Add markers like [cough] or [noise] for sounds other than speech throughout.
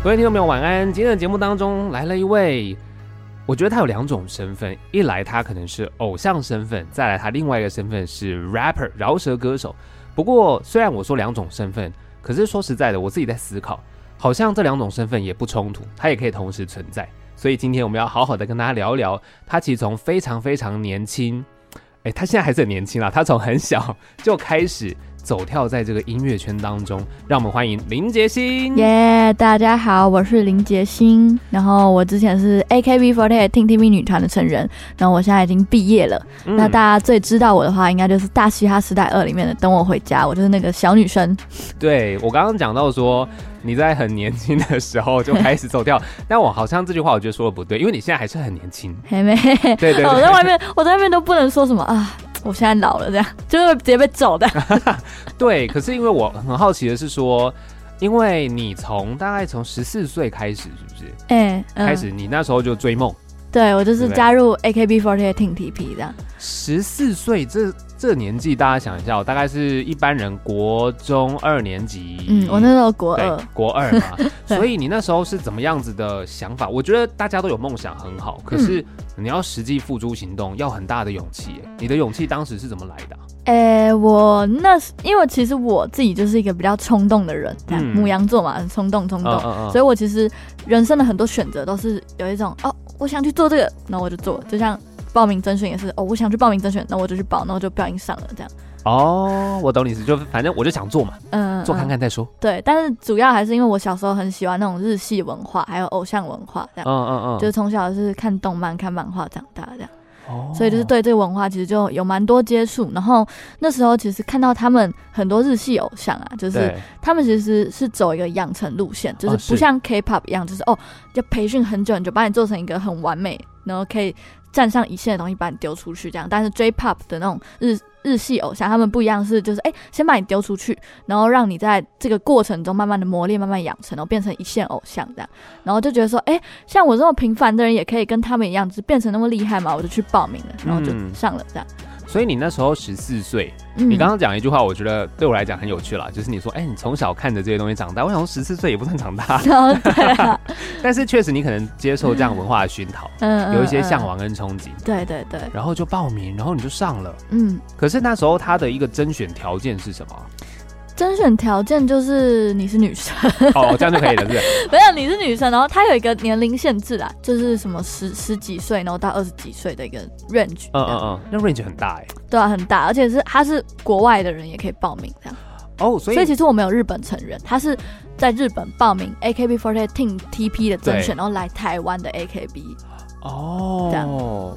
各位听众朋友，晚安。今天的节目当中来了一位，我觉得他有两种身份：一来他可能是偶像身份，再来他另外一个身份是 rapper 饶舌歌手。不过虽然我说两种身份，可是说实在的，我自己在思考，好像这两种身份也不冲突，他也可以同时存在。所以今天我们要好好的跟大家聊聊，他其实从非常非常年轻，诶，他现在还是很年轻啦，他从很小就开始。走跳在这个音乐圈当中，让我们欢迎林杰星。耶，yeah, 大家好，我是林杰星。然后我之前是 AKB48 Team TP 女团的成员，然后我现在已经毕业了。嗯、那大家最知道我的话，应该就是《大嘻哈时代二》里面的《等我回家》，我就是那个小女生。对，我刚刚讲到说你在很年轻的时候就开始走跳，[laughs] 但我好像这句话我觉得说的不对，因为你现在还是很年轻。还没，对对，对，我在外面，我在外面都不能说什么啊。我现在老了，这样就会直接被走的。[laughs] 对，可是因为我很好奇的是说，因为你从大概从十四岁开始，是不是？哎、开始你那时候就追梦。对，我就是加入 AKB48 Team TP 这样。十四岁这这年纪，大家想一下，我大概是一般人国中二年级。嗯，我那时候国二，国二嘛。[laughs] 所以你那时候是怎么样子的想法？我觉得大家都有梦想很好，可是你要实际付诸行动，要很大的勇气。你的勇气当时是怎么来的？哎、欸，我那时因为其实我自己就是一个比较冲动的人，嗯，母羊座嘛，很冲动冲动，嗯嗯嗯，所以我其实人生的很多选择都是有一种哦。我想去做这个，那我就做。就像报名甄选也是，哦，我想去报名甄选，那我就去报，那我就不小心上了这样。哦，我懂你意思，就反正我就想做嘛，嗯，做看看再说。对，但是主要还是因为我小时候很喜欢那种日系文化，还有偶像文化这样。嗯嗯嗯，就是从小是看动漫、看漫画长大这样。哦，所以就是对这个文化其实就有蛮多接触。然后那时候其实看到他们很多日系偶像啊，就是他们其实是走一个养成路线，就是不像 K-pop 一样，就是哦要培训很久你就，把你做成一个很完美，然后可以站上一线的东西把你丢出去这样。但是 J-pop 的那种日日系偶像，他们不一样，是就是哎，先把你丢出去，然后让你在这个过程中慢慢的磨练，慢慢养成，然后变成一线偶像这样，然后就觉得说，哎，像我这么平凡的人也可以跟他们一样，就变成那么厉害嘛，我就去报名了，然后就上了这样。所以你那时候十四岁，嗯、你刚刚讲一句话，我觉得对我来讲很有趣啦，就是你说，哎、欸，你从小看着这些东西长大。我想说十四岁也不算长大，哦、对啊、[laughs] 但是确实你可能接受这样文化的熏陶，嗯，有一些向往跟憧憬，对对对，然后就报名，然后你就上了，嗯。可是那时候他的一个甄选条件是什么？甄选条件就是你是女生哦，这样就可以了，是不是？[laughs] 没有，你是女生，然后它有一个年龄限制啊，就是什么十十几岁，然后到二十几岁的一个 range。嗯嗯嗯，那 range 很大哎。对啊，很大，而且是他是国外的人也可以报名这样。哦，所以所以其实我们有日本成员，他是在日本报名 AKB48 Team TP 的甄选，然后来台湾的 AKB。哦，这样、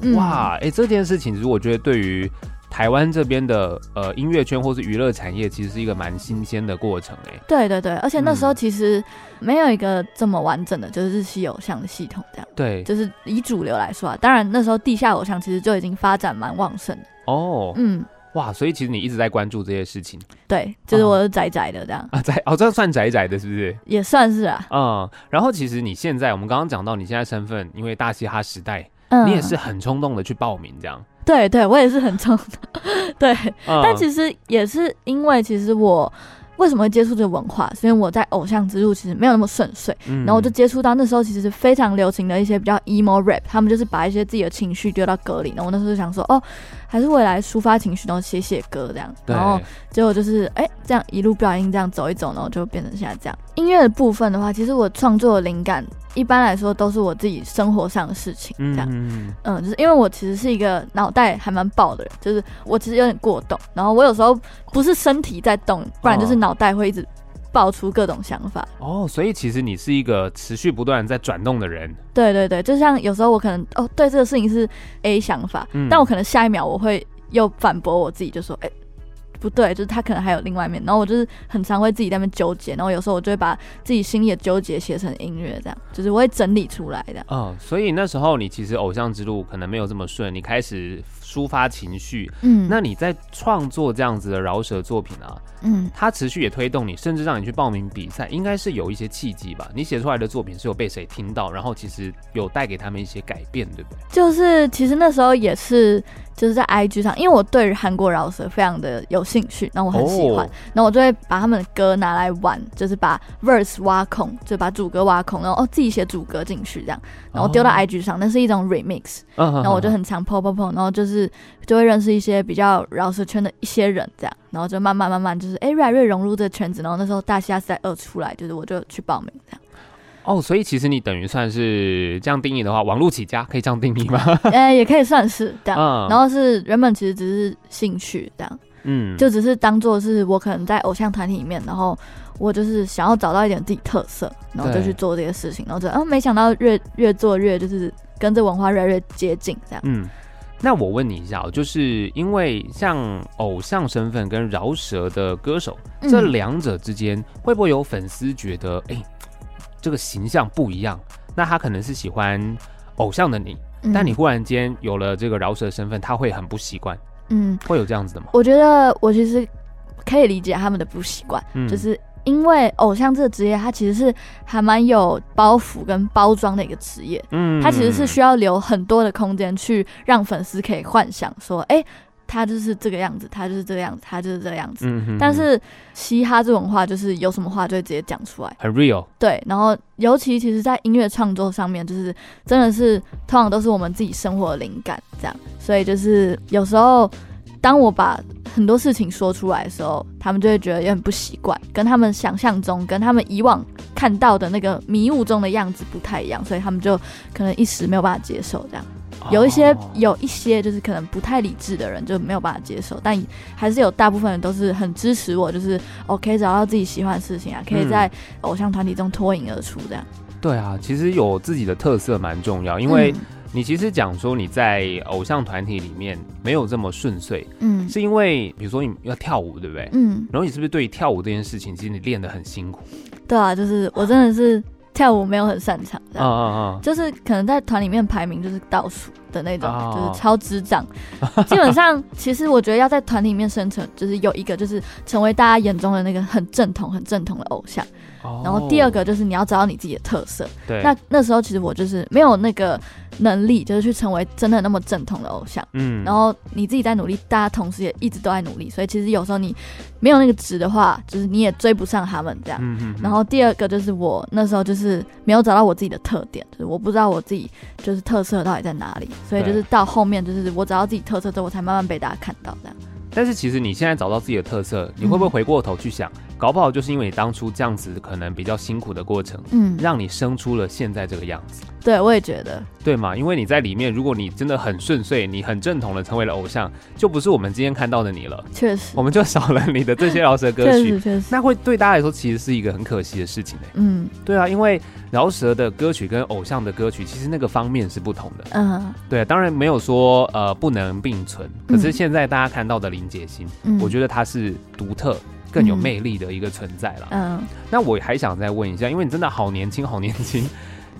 嗯、哇，哎、欸，这件事情其实我觉得对于。台湾这边的呃音乐圈或是娱乐产业，其实是一个蛮新鲜的过程哎。对对对，而且那时候其实没有一个这么完整的，就是日系偶像的系统这样。对，就是以主流来说啊，当然那时候地下偶像其实就已经发展蛮旺盛的。哦，嗯，哇，所以其实你一直在关注这些事情。对，就是我是宅宅的这样啊，宅哦，这算宅宅的，是不是？也算是啊。嗯，然后其实你现在，我们刚刚讲到你现在身份，因为大嘻哈时代，嗯，你也是很冲动的去报名这样。对对，我也是很冲的，[laughs] 对，嗯、但其实也是因为，其实我为什么会接触这个文化，是因为我在偶像之路其实没有那么顺遂，嗯、然后我就接触到那时候其实是非常流行的一些比较 emo rap，他们就是把一些自己的情绪丢到歌里，然后我那时候就想说，哦，还是未来抒发情绪，然后写写歌这样，然后结果就是哎，这样一路不小心这样走一走，然后就变成现在这样。音乐的部分的话，其实我创作的灵感。一般来说都是我自己生活上的事情，这样，嗯，嗯，就是因为我其实是一个脑袋还蛮爆的人，就是我其实有点过动，然后我有时候不是身体在动，不然就是脑袋会一直爆出各种想法。哦，所以其实你是一个持续不断在转动的人。对对对，就像有时候我可能哦，对这个事情是 A 想法，嗯，但我可能下一秒我会又反驳我自己，就说，哎。不对，就是他可能还有另外一面，然后我就是很常会自己在那边纠结，然后有时候我就会把自己心里的纠结写成音乐，这样就是我会整理出来的。哦，所以那时候你其实偶像之路可能没有这么顺，你开始抒发情绪。嗯，那你在创作这样子的饶舌作品啊，嗯，它持续也推动你，甚至让你去报名比赛，应该是有一些契机吧？你写出来的作品是有被谁听到，然后其实有带给他们一些改变，对不对？就是其实那时候也是。就是在 IG 上，因为我对韩国饶舌非常的有兴趣，然后我很喜欢，然后我就会把他们的歌拿来玩，就是把 verse 挖空，就把主歌挖空，然后哦自己写主歌进去这样，然后丢到 IG 上，那是一种 remix，然后我就很常 po po po，然后就是就会认识一些比较饶舌圈的一些人这样，然后就慢慢慢慢就是哎越来越融入这个圈子，然后那时候大西亚时代二出来，就是我就去报名这样。哦，所以其实你等于算是这样定义的话，网络起家可以这样定义吗？[laughs] 呃，也可以算是这样。嗯，然后是原本其实只是兴趣这样，嗯，就只是当做是我可能在偶像团体里面，然后我就是想要找到一点自己特色，然后就去做这些事情，然后就嗯，没想到越越做越就是跟这文化越来越接近这样。嗯，那我问你一下，就是因为像偶像身份跟饶舌的歌手这两者之间，会不会有粉丝觉得哎？欸这个形象不一样，那他可能是喜欢偶像的你，嗯、但你忽然间有了这个饶舌身份，他会很不习惯。嗯，会有这样子的吗？我觉得我其实可以理解他们的不习惯，嗯、就是因为偶像这个职业，它其实是还蛮有包袱跟包装的一个职业。嗯，它其实是需要留很多的空间去让粉丝可以幻想说，哎。他就是这个样子，他就是这个样子，他就是这个样子。嗯。但是嘻哈这种话，就是有什么话就会直接讲出来，很 real。对，然后尤其其实，在音乐创作上面，就是真的是通常都是我们自己生活的灵感这样。所以就是有时候，当我把很多事情说出来的时候，他们就会觉得也很不习惯，跟他们想象中、跟他们以往看到的那个迷雾中的样子不太一样，所以他们就可能一时没有办法接受这样。有一些有一些就是可能不太理智的人就没有办法接受，但还是有大部分人都是很支持我，就是我可以找到自己喜欢的事情啊，可以在偶像团体中脱颖而出这样。对啊，其实有自己的特色蛮重要，因为你其实讲说你在偶像团体里面没有这么顺遂，嗯，是因为比如说你要跳舞，对不对？嗯，然后你是不是对跳舞这件事情其实你练得很辛苦？对啊，就是我真的是。跳舞没有很擅长，这样，嗯嗯嗯，就是可能在团里面排名就是倒数的那种，就是超智障。[laughs] 基本上，其实我觉得要在团里面生存，就是有一个就是成为大家眼中的那个很正统、很正统的偶像。然后第二个就是你要找到你自己的特色。对，那那时候其实我就是没有那个能力，就是去成为真的那么正统的偶像。嗯，然后你自己在努力，大家同时也一直都在努力，所以其实有时候你没有那个值的话，就是你也追不上他们这样。嗯嗯。然后第二个就是我那时候就是没有找到我自己的特点，就是我不知道我自己就是特色到底在哪里，所以就是到后面就是我找到自己特色之后，我才慢慢被大家看到这样。但是其实你现在找到自己的特色，你会不会回过头去想？嗯搞不好就是因为你当初这样子可能比较辛苦的过程，嗯，让你生出了现在这个样子。对，我也觉得，对嘛？因为你在里面，如果你真的很顺遂，你很正统的成为了偶像，就不是我们今天看到的你了。确实，我们就少了你的这些饶舌歌曲。[laughs] 确实，确实，那会对大家来说其实是一个很可惜的事情呢。嗯，对啊，因为饶舌的歌曲跟偶像的歌曲其实那个方面是不同的。嗯，对，当然没有说呃不能并存，可是现在大家看到的林杰星，嗯，我觉得他是独特。更有魅力的一个存在了。嗯，那我还想再问一下，因为你真的好年轻，好年轻，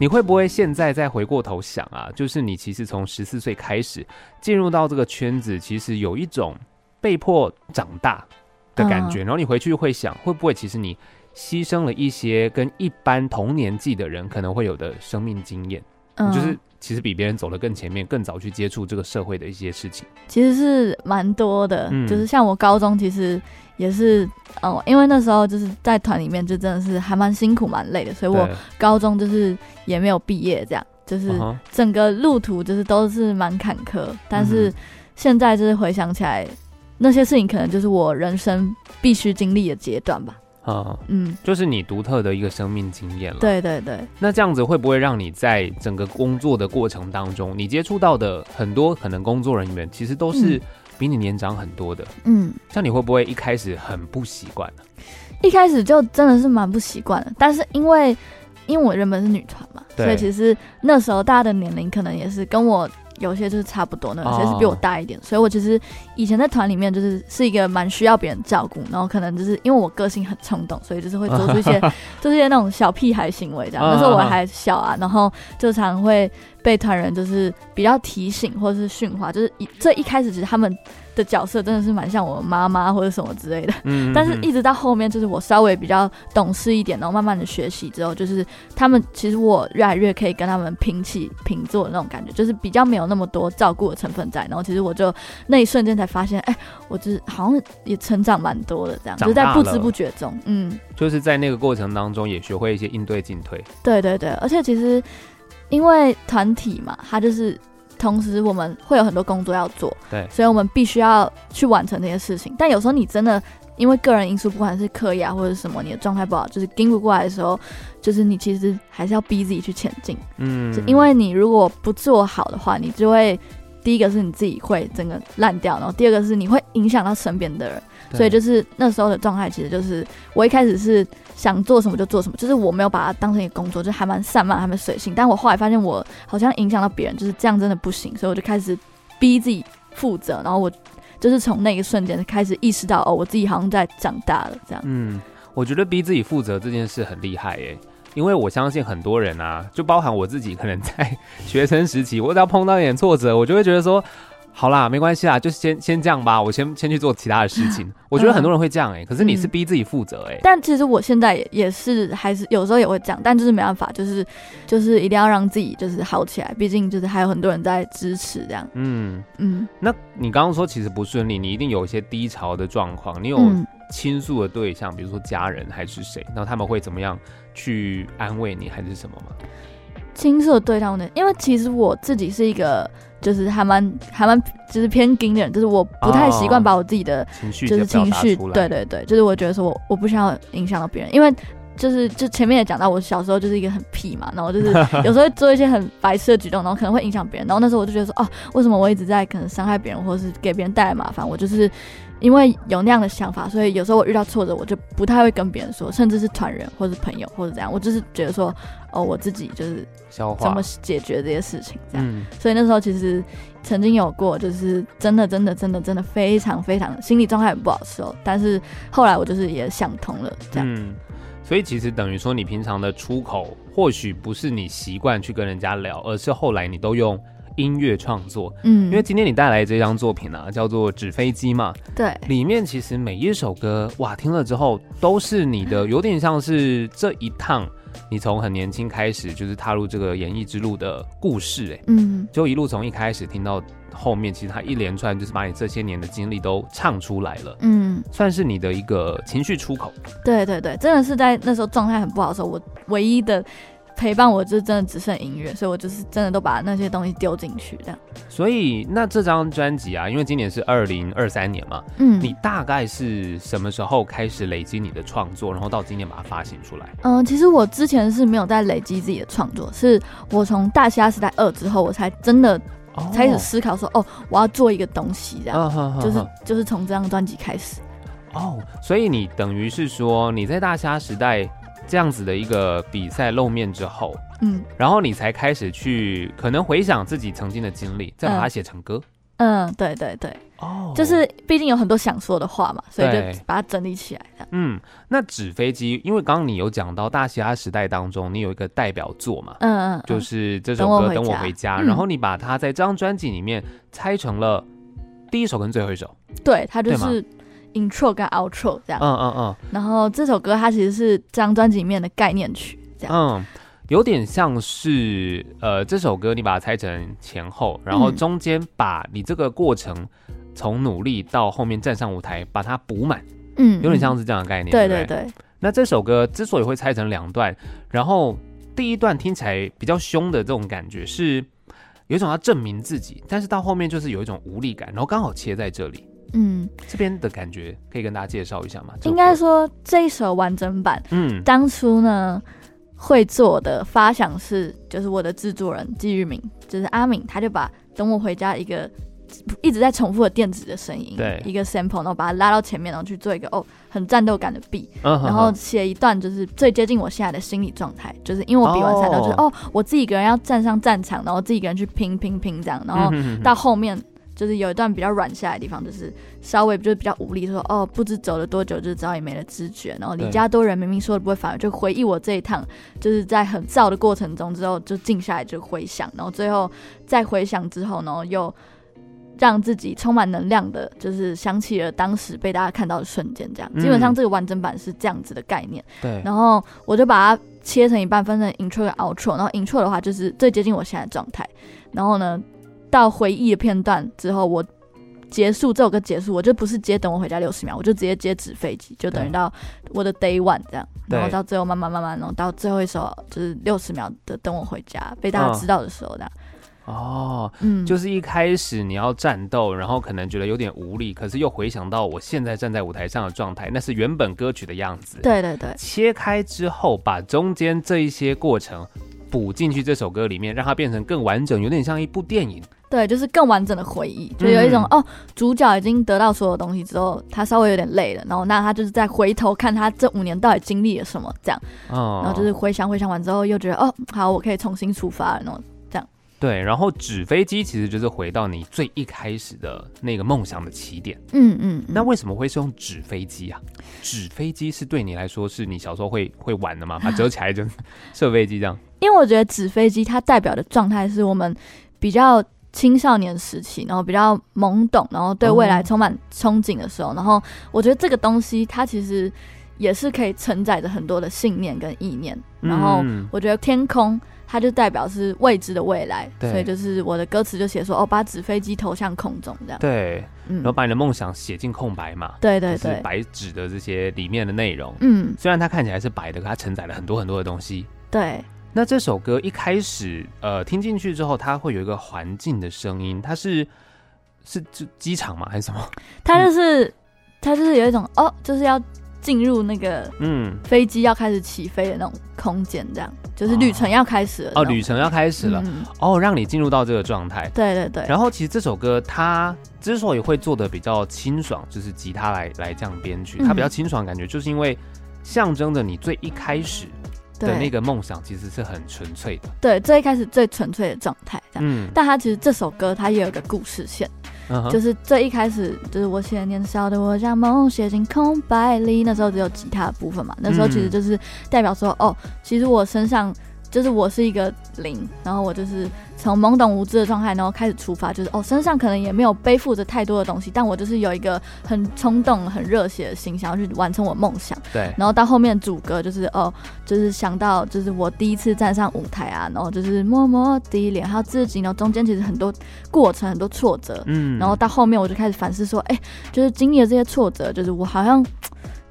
你会不会现在再回过头想啊？就是你其实从十四岁开始进入到这个圈子，其实有一种被迫长大的感觉。然后你回去会想，会不会其实你牺牲了一些跟一般同年纪的人可能会有的生命经验？嗯，就是其实比别人走得更前面，更早去接触这个社会的一些事情。其实是蛮多的，嗯，就是像我高中其实。也是哦，因为那时候就是在团里面，就真的是还蛮辛苦、蛮累的，所以我高中就是也没有毕业，这样就是整个路途就是都是蛮坎坷。但是现在就是回想起来，那些事情可能就是我人生必须经历的阶段吧。啊，嗯，就是你独特的一个生命经验了。对对对。那这样子会不会让你在整个工作的过程当中，你接触到的很多可能工作人员，其实都是、嗯。比你年长很多的，嗯，像你会不会一开始很不习惯呢？一开始就真的是蛮不习惯的，但是因为因为我原本是女团嘛，对所以其实那时候大家的年龄可能也是跟我有些就是差不多那，有些是比我大一点，哦、所以我其实以前在团里面就是是一个蛮需要别人照顾，然后可能就是因为我个性很冲动，所以就是会做出一些 [laughs] 做一些那种小屁孩行为这样。那时候我还小啊，然后就常会被团人就是比较提醒或者是训话，就是一这一开始其实他们。的角色真的是蛮像我妈妈或者什么之类的，嗯，但是一直到后面，就是我稍微比较懂事一点，然后慢慢的学习之后，就是他们其实我越来越可以跟他们平起平坐的那种感觉，就是比较没有那么多照顾的成分在，然后其实我就那一瞬间才发现，哎、欸，我就是好像也成长蛮多的，这样。就是在不知不觉中，嗯，就是在那个过程当中也学会一些应对进退，对对对，而且其实因为团体嘛，他就是。同时，我们会有很多工作要做，对，所以我们必须要去完成这些事情。但有时候你真的因为个人因素，不管是课业啊或者什么，你的状态不好，就是盯不过来的时候，就是你其实还是要逼自己去前进。嗯，因为你如果不做好的话，你就会第一个是你自己会整个烂掉，然后第二个是你会影响到身边的人。所以就是那时候的状态，其实就是我一开始是想做什么就做什么，就是我没有把它当成一个工作，就还蛮散漫，还蛮随性。但我后来发现我好像影响到别人，就是这样真的不行，所以我就开始逼自己负责。然后我就是从那一瞬间开始意识到，哦，我自己好像在长大了，这样。嗯，我觉得逼自己负责这件事很厉害耶，因为我相信很多人啊，就包含我自己，可能在学生时期，我只要碰到一点挫折，我就会觉得说。好啦，没关系啦，就先先这样吧。我先先去做其他的事情。我觉得很多人会这样哎、欸，可是你是逼自己负责哎、欸嗯。但其实我现在也也是，还是有时候也会这样，但就是没办法，就是就是一定要让自己就是好起来。毕竟就是还有很多人在支持这样。嗯嗯。那你刚刚说其实不顺利，你一定有一些低潮的状况。你有倾诉的对象，比如说家人还是谁？那他们会怎么样去安慰你，还是什么吗？倾诉的对象的？因为其实我自己是一个。就是还蛮还蛮就是偏硬的人，就是我不太习惯把我自己的情绪就是情绪，对对对，就是我觉得说我我不想要影响到别人，因为就是就前面也讲到我小时候就是一个很屁嘛，然后就是有时候会做一些很白痴的举动，然后可能会影响别人，然后那时候我就觉得说哦，为什么我一直在可能伤害别人，或者是给别人带来麻烦？我就是因为有那样的想法，所以有时候我遇到挫折，我就不太会跟别人说，甚至是团人或者是朋友或者怎样，我就是觉得说哦，我自己就是。怎么解决这些事情？这样，嗯，所以那时候其实曾经有过，就是真的、真的、真的、真的非常、非常心理状态很不好受。但是后来我就是也想通了，这样。嗯，所以其实等于说，你平常的出口或许不是你习惯去跟人家聊，而是后来你都用音乐创作。嗯，因为今天你带来这张作品呢，啊，叫做《纸飞机》嘛。对，里面其实每一首歌，哇，听了之后都是你的，有点像是这一趟。你从很年轻开始就是踏入这个演艺之路的故事，哎，嗯，就一路从一开始听到后面，其实他一连串就是把你这些年的经历都唱出来了，嗯，算是你的一个情绪出口。对对对，真的是在那时候状态很不好的时候，我唯一的。陪伴我就真的只剩音乐，所以我就是真的都把那些东西丢进去这样。所以那这张专辑啊，因为今年是二零二三年嘛，嗯，你大概是什么时候开始累积你的创作，然后到今年把它发行出来？嗯，其实我之前是没有在累积自己的创作，是我从大虾时代二之后，我才真的开始思考说，哦，哦，我要做一个东西这样，哦、就是就是从这张专辑开始。哦，所以你等于是说你在大虾时代。这样子的一个比赛露面之后，嗯，然后你才开始去可能回想自己曾经的经历，再把它写成歌。嗯，嗯，对对对，哦，就是毕竟有很多想说的话嘛，所以就把它整理起来。嗯，那纸飞机，因为刚刚你有讲到大嘻哈时代当中，你有一个代表作嘛，嗯嗯，就是这首歌《等我回家》，然后你把它在这张专辑里面拆成了第一首跟最后一首，对，它就是。Intro 跟 Outro 这样，嗯嗯嗯，然后这首歌它其实是这张专辑里面的概念曲，这样，嗯，有点像是呃这首歌你把它拆成前后，然后中间把你这个过程从努力到后面站上舞台把它补满，嗯，有点像是这样的概念，对对对。那这首歌之所以会拆成两段，然后第一段听起来比较凶的这种感觉是有一种要证明自己，但是到后面就是有一种无力感，然后刚好切在这里。嗯，这边的感觉可以跟大家介绍一下吗？应该说这一首完整版，嗯，当初呢会做的发想是，就是我的制作人季玉明，就是阿敏，他就把等我回家一个一直在重复的电子的声音，对，一个 sample，然后把它拉到前面，然后去做一个哦很战斗感的 beat，然后写一段就是最接近我现在的心理状态，就是因为我比完赛然后就是哦。我自己一个人要站上战场，然后自己一个人去拼拼拼这样，然后到后面。就是有一段比较软下来的地方，就是稍微就是比较无力，说哦，不知走了多久，就早已没了知觉。然后李家多人明明说的不会反而，就回忆我这一趟，就是在很燥的过程中之后就静下来就回想，然后最后再回想之后，然后又让自己充满能量的，就是想起了当时被大家看到的瞬间。这样，基本上这个完整版是这样子的概念。对、嗯，然后我就把它切成一半，分成 intro 和 outro。然后 intro 的话就是最接近我现在的状态。然后呢，到回忆的片段之后，我结束这首歌结束，我就不是接等我回家六十秒，我就直接接纸飞机，就等于到我的 day one 这样，然后到最后慢慢慢慢，然后到最后一首就是六十秒的等我回家，被大家知道的时候这样。哦，嗯，就是一开始你要战斗，然后可能觉得有点无力，可是又回想到我现在站在舞台上的状态，那是原本歌曲的样子。对对对，切开之后，把中间这一些过程。补进去这首歌里面，让它变成更完整，有点像一部电影。对，就是更完整的回忆，就有一种、嗯、哦，主角已经得到所有东西之后，他稍微有点累了，然后那他就是再回头看他这五年到底经历了什么，这样。哦。然后就是回想回想完之后，又觉得哦，好，我可以重新出发了，然后这样。对，然后纸飞机其实就是回到你最一开始的那个梦想的起点。嗯嗯。那为什么会是用纸飞机啊？纸飞机是对你来说是你小时候会会玩的吗？把 [laughs] 折起来就 [laughs] 射飞机这样。因为我觉得纸飞机它代表的状态是我们比较青少年时期，然后比较懵懂，然后对未来充满憧憬的时候。然后我觉得这个东西它其实也是可以承载着很多的信念跟意念。然后我觉得天空它就代表是未知的未来，所以就是我的歌词就写说哦，把纸飞机投向空中这样。对，然后把你的梦想写进空白嘛。对对对，白纸的这些里面的内容。嗯，虽然它看起来是白的，可它承载了很多很多的东西。对。那这首歌一开始，呃，听进去之后，它会有一个环境的声音，它是是机机场吗？还是什么？它就是、嗯、它就是有一种哦，就是要进入那个嗯飞机要开始起飞的那种空间，这样就是旅程要开始了哦，旅程要开始了、嗯、哦，让你进入到这个状态。对对对。然后其实这首歌它之所以会做的比较清爽，就是吉他来来这样编曲，它比较清爽感觉，就是因为象征着你最一开始。的那个梦想其实是很纯粹的，对，最一开始最纯粹的状态，这样。嗯，但他其实这首歌它也有一个故事线，嗯、就是最一开始就是我写年少的我将梦写进空白里，那时候只有吉他的部分嘛，那时候其实就是代表说，嗯、哦，其实我身上。就是我是一个零，然后我就是从懵懂无知的状态，然后开始出发，就是哦，身上可能也没有背负着太多的东西，但我就是有一个很冲动、很热血的心，想要去完成我梦想。对。然后到后面主歌就是哦，就是想到就是我第一次站上舞台啊，然后就是默默地脸，还有自己，然后中间其实很多过程、很多挫折，嗯。然后到后面我就开始反思说，哎，就是经历了这些挫折，就是我好像。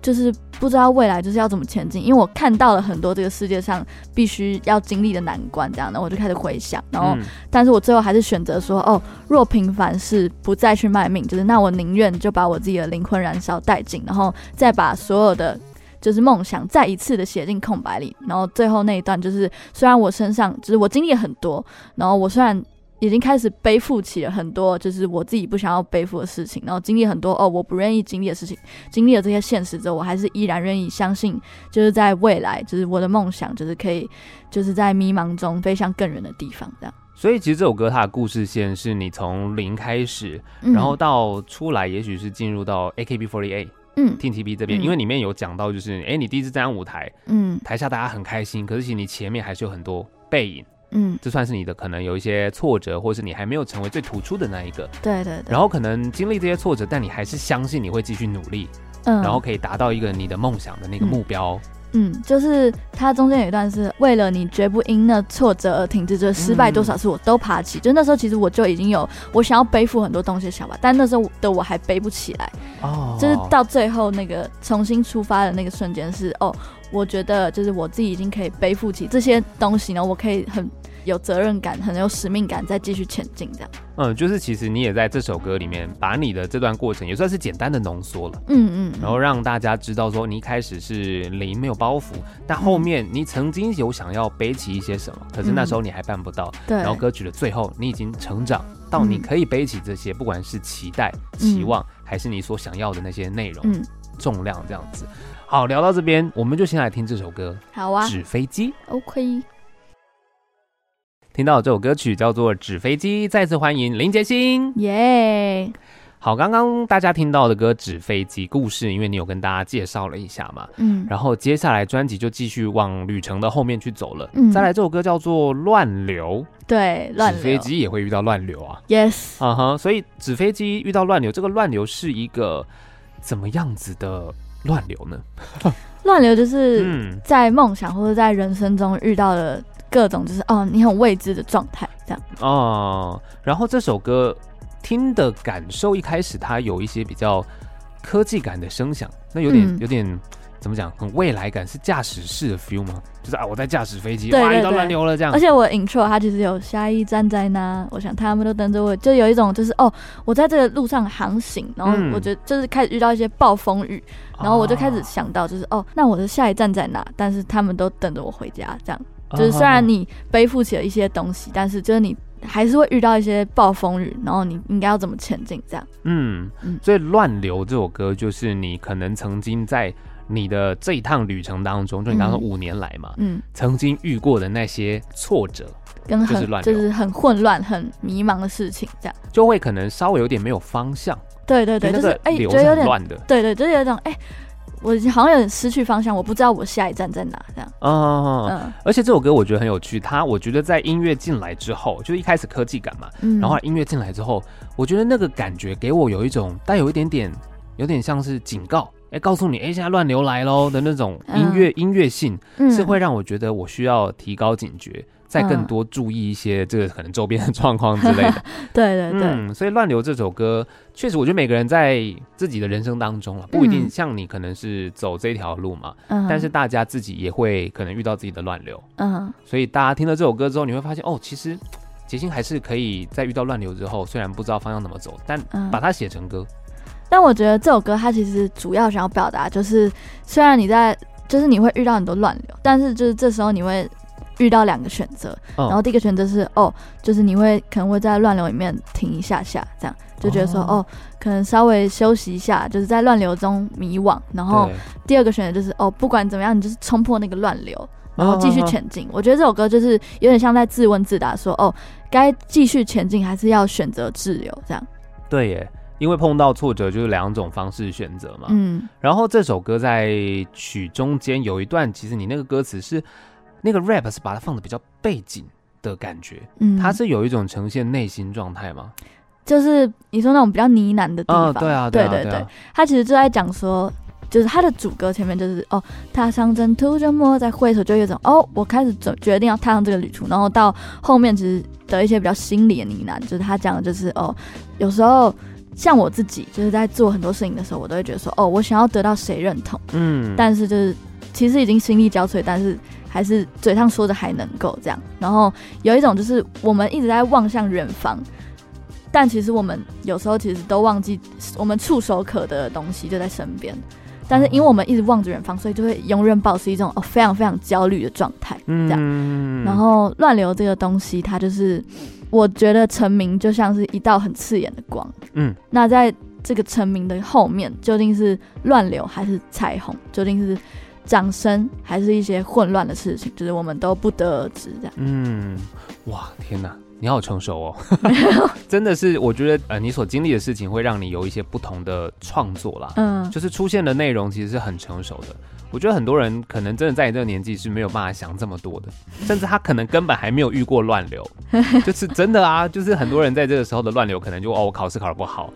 就是不知道未来就是要怎么前进，因为我看到了很多这个世界上必须要经历的难关，这样，然后我就开始回想，然后，但是我最后还是选择说，哦，若平凡是不再去卖命，就是那我宁愿就把我自己的灵魂燃烧殆尽，然后再把所有的就是梦想再一次的写进空白里，然后最后那一段就是，虽然我身上就是我经历了很多，然后我虽然。已经开始背负起了很多，就是我自己不想要背负的事情，然后经历很多哦，我不愿意经历的事情，经历了这些现实之后，我还是依然愿意相信，就是在未来，就是我的梦想，就是可以，就是在迷茫中飞向更远的地方，这样。所以其实这首歌它的故事线是你从零开始，然后到出来，也许是进入到 AKB48，嗯，Team TP 这边，因为里面有讲到，就是哎，你第一次站上舞台，嗯，台下大家很开心，可是其实你前面还是有很多背影。嗯，这算是你的可能有一些挫折，或是你还没有成为最突出的那一个。对对对。然后可能经历这些挫折，但你还是相信你会继续努力，嗯，然后可以达到一个你的梦想的那个目标。嗯，嗯，就是它中间有一段是为了你绝不因那挫折而停止，就是失败多少次我都爬起。嗯，就那时候其实我就已经有我想要背负很多东西的想法，但那时候的我还背不起来。哦。就是到最后那个重新出发的那个瞬间是哦，我觉得就是我自己已经可以背负起这些东西呢，我可以很。有责任感，很有使命感，再继续前进，这样。嗯，就是其实你也在这首歌里面把你的这段过程也算是简单的浓缩了。嗯嗯。然后让大家知道说，你一开始是零，没有包袱，但后面你曾经有想要背起一些什么，嗯、可是那时候你还办不到。对。然后歌曲的最后，你已经成长到你可以背起这些，不管是期待、期望，还是你所想要的那些内容、嗯、重量这样子。好，聊到这边，我们就先来听这首歌。好啊。纸飞机。OK。听到这首歌曲叫做《纸飞机》，再次欢迎林杰星，耶！好，刚刚大家听到的歌《纸飞机》故事，因为你有跟大家介绍了一下嘛，嗯，然后接下来专辑就继续往旅程的后面去走了。嗯，再来这首歌叫做《乱流》，对，乱流，纸飞机也会遇到乱流啊，yes，啊哈，所以纸飞机遇到乱流，这个乱流是一个怎么样子的乱流呢？[laughs] 乱流就是在梦想或者在人生中遇到的。各种就是哦，你很未知的状态这样哦。然后这首歌听的感受，一开始它有一些比较科技感的声响，那有点、嗯、有点怎么讲，很未来感，是驾驶室的 feel 吗？就是啊，我在驾驶飞机，哇，遇到乱流了这样。而且我 intro 它其实有下一站在哪，我想他们都等着我，就有一种就是哦，我在这个路上航行，然后我觉得就是开始遇到一些暴风雨，嗯、然后我就开始想到就是哦，那我的下一站在哪？但是他们都等着我回家这样。就是虽然你背负起了一些东西，但是就是你还是会遇到一些暴风雨，然后你应该要怎么前进？这样。嗯嗯。所以《乱流》这首歌就是你可能曾经在你的这一趟旅程当中，就你刚刚五年来嘛，嗯，曾经遇过的那些挫折，跟很就是很混乱、很迷茫的事情，这样就会可能稍微有点没有方向。对对对，就是哎，觉得有点乱的。对对，就是有一种哎。我好像有点失去方向，我不知道我下一站在哪，这样。嗯嗯。而且这首歌我觉得很有趣，它我觉得在音乐进来之后，就一开始科技感嘛，嗯，然后音乐进来之后，我觉得那个感觉给我有一种带有一点点，有点像是警告，哎、欸，告诉你，哎、欸，现在乱流来喽的那种音乐、嗯、音乐性，是会让我觉得我需要提高警觉。再更多注意一些这个可能周边的状况之类的，[laughs] 对对对，嗯，所以《乱流》这首歌确实，我觉得每个人在自己的人生当中啊，不一定像你可能是走这条路嘛，嗯，但是大家自己也会可能遇到自己的乱流，嗯，所以大家听了这首歌之后，你会发现哦，其实杰星还是可以在遇到乱流之后，虽然不知道方向怎么走，但把它写成歌。但我觉得这首歌它其实主要想要表达就是，虽然你在就是你会遇到很多乱流，但是就是这时候你会。遇到两个选择，然后第一个选择是哦，就是你会可能会在乱流里面停一下下，这样就觉得说哦，可能稍微休息一下，就是在乱流中迷惘。然后第二个选择就是哦，不管怎么样，你就是冲破那个乱流，然后继续前进。我觉得这首歌就是有点像在自问自答，说哦，该继续前进还是要选择自由？这样。对耶，因为碰到挫折就是两种方式选择嘛。嗯。然后这首歌在曲中间有一段，其实你那个歌词是。那个 rap 是把它放的比较背景的感觉，嗯，它是有一种呈现内心状态吗？就是你说那种比较呢喃的地方，哦、对啊，对啊，对对对，他其实就在讲说，就是他的主歌前面就是哦，踏上征途就莫再回首，就有一种哦，我开始准决定要踏上这个旅途，然后到后面其实的一些比较心理的呢喃，就是他讲的就是哦，有时候像我自己就是在做很多事情的时候，我都会觉得说哦，我想要得到谁认同，嗯，但是就是其实已经心力交瘁，但是。还是嘴上说着还能够这样，然后有一种就是我们一直在望向远方，但其实我们有时候其实都忘记我们触手可得的东西就在身边，但是因为我们一直望着远方，所以就会永远保持一种哦非常非常焦虑的状态，这样。然后乱流这个东西，它就是我觉得成名就像是一道很刺眼的光，嗯，那在这个成名的后面，究竟是乱流还是彩虹？究竟是？掌声还是一些混乱的事情，就是我们都不得而知这样。嗯，哇，天哪，你好成熟哦！[laughs] [laughs] 真的是，我觉得呃，你所经历的事情会让你有一些不同的创作啦。嗯，就是出现的内容其实是很成熟的。我觉得很多人可能真的在你这个年纪是没有办法想这么多的，[laughs] 甚至他可能根本还没有遇过乱流，就是真的啊，就是很多人在这个时候的乱流，可能就哦，我考试考得不好。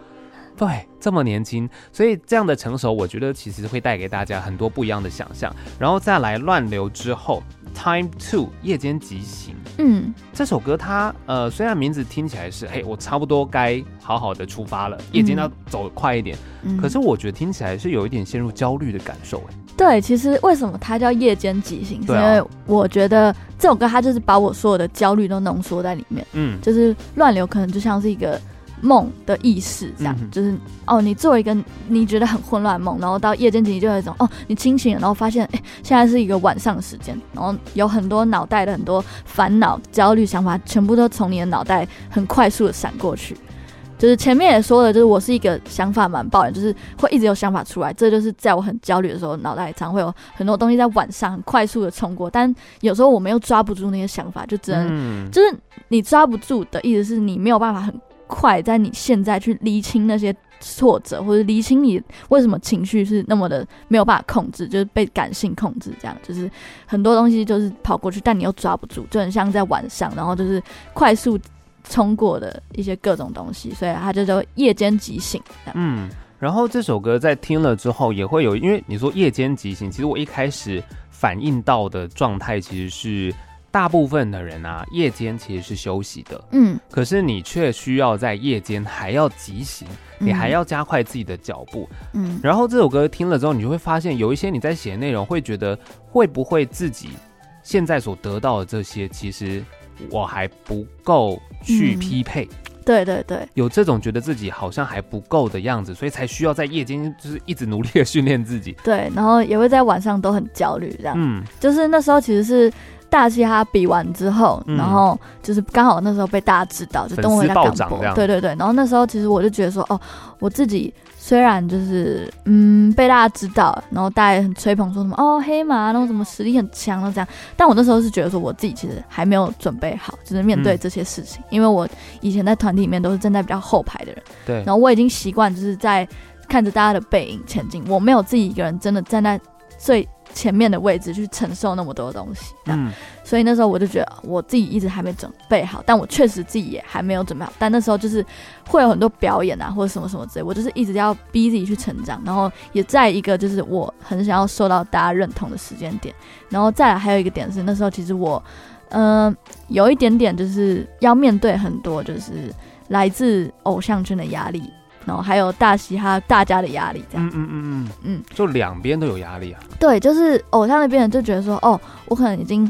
对，这么年轻，所以这样的成熟，我觉得其实会带给大家很多不一样的想象。然后再来乱流之后，Time Two 夜间即行，嗯，这首歌它呃虽然名字听起来是，嘿，我差不多该好好的出发了，夜间要走快一点，嗯，可是我觉得听起来是有一点陷入焦虑的感受。哎，对，其实为什么它叫夜间即行？是因为我觉得这首歌它就是把我所有的焦虑都浓缩在里面，嗯，就是乱流可能就像是一个。梦的意识，这样、嗯、就是哦，你做一个你觉得很混乱梦，然后到夜间疾就有一种哦，你清醒了，然后发现哎，现在是一个晚上的时间，然后有很多脑袋的很多烦恼、焦虑、想法，全部都从你的脑袋很快速的闪过去，就是前面也说了，就是我是一个想法蛮爆的，就是会一直有想法出来。这就是在我很焦虑的时候，脑袋里常会有很多东西在晚上很快速的冲过，但有时候我们又抓不住那些想法，就只能、嗯、就是你抓不住的意思是你没有办法很快在你现在去厘清那些挫折，或者厘清你为什么情绪是那么的没有办法控制，就是被感性控制，这样就是很多东西就是跑过去，但你又抓不住，就很像在晚上，然后就是快速。冲过的一些各种东西，所以他就叫夜间即醒。嗯，然后这首歌在听了之后也会有，因为你说夜间即兴，其实我一开始反应到的状态其实是大部分的人啊，夜间其实是休息的。嗯，可是你却需要在夜间还要急行，你还要加快自己的脚步。嗯，然后这首歌听了之后，你就会发现有一些你在写内容，会觉得会不会自己现在所得到的这些，其实。我还不够去匹配，嗯，对对对，有这种觉得自己好像还不够的样子，所以才需要在夜间就是一直努力的训练自己。对，然后也会在晚上都很焦虑，这样。嗯，就是那时候其实是大嘻哈比完之后，嗯，然后就是刚好那时候被大家知道，就等我一下广播，对对对。然后那时候其实我就觉得说，哦，我自己。虽然就是嗯被大家知道，然后大家也很吹捧，说什么哦黑马，然后什么实力很强了这样，但我那时候是觉得说我自己其实还没有准备好，就是面对这些事情，嗯、因为我以前在团体里面都是站在比较后排的人，对，然后我已经习惯就是在看着大家的背影前进，我没有自己一个人真的站在最。前面的位置去承受那么多东西，嗯，所以那时候我就觉得我自己一直还没准备好，但我确实自己也还没有准备好。但那时候就是会有很多表演啊，或者什么什么之类，我就是一直要逼自己去成长，然后也在一个就是我很想要受到大家认同的时间点，然后再来还有一个点是那时候其实我，嗯、呃，有一点点就是要面对很多就是来自偶像圈的压力。然后还有大嘻哈大家的压力，这样，嗯嗯嗯嗯嗯，就两边都有压力啊。对，就是偶像那边人就觉得说，哦，我可能已经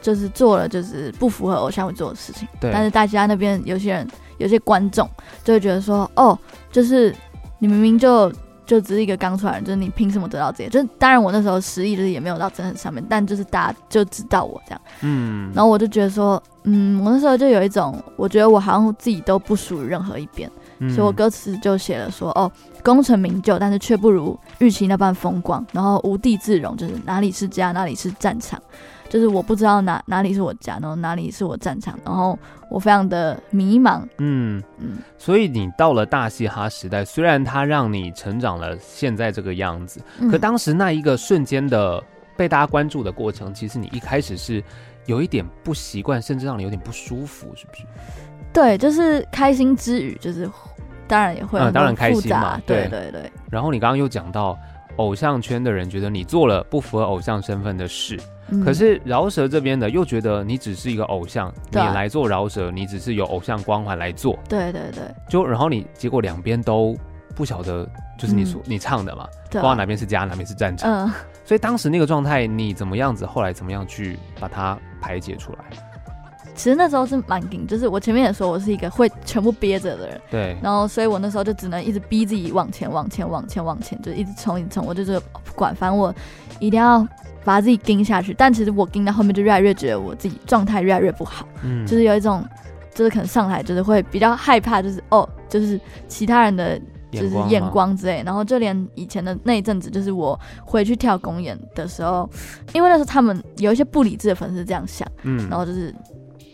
就是做了就是不符合偶像会做的事情。对。但是大嘻哈那边有些人，有些观众就会觉得说，哦，就是你明明就就只是一个刚出来的人，就是你凭什么得到这些？就是当然我那时候实力就是也没有到真的很上面，但就是大家就知道我这样。嗯。然后我就觉得说，嗯，我那时候就有一种，我觉得我好像自己都不属于任何一边。所以我歌词就写了说，哦，功成名就，但是却不如预期那般风光，然后无地自容，就是哪里是家，哪里是战场，就是我不知道哪哪里是我家，然后哪里是我战场，然后我非常的迷茫。嗯嗯，所以你到了大嘻哈时代，虽然它让你成长了现在这个样子，可当时那一个瞬间的被大家关注的过程，其实你一开始是有一点不习惯，甚至让你有点不舒服，是不是？对，就是开心之余，就是当然也会嗯，当然开心嘛，对对对，对。然后你刚刚又讲到偶像圈的人觉得你做了不符合偶像身份的事，嗯、可是饶舌这边的又觉得你只是一个偶像，你来做饶舌，你只是有偶像光环来做，对对对。就然后你结果两边都不晓得，就是你说、嗯、你唱的嘛，不知道哪边是家，哪边是战场。嗯。所以当时那个状态，你怎么样子？后来怎么样去把它排解出来？其实那时候是蛮紧，就是我前面也说我是一个会全部憋着的人，对，然后所以我那时候就只能一直逼自己往前、往前、往前、往前，就一直冲、一直冲。我就是不管，反正我一定要把自己盯下去。但其实我盯到后面就越来越觉得我自己状态越来越不好，嗯，就是有一种，就是可能上台就是会比较害怕，就是哦，就是其他人的就是眼光之类。然后就连以前的那一阵子，就是我回去跳公演的时候，因为那时候他们有一些不理智的粉丝这样想，嗯，然后就是。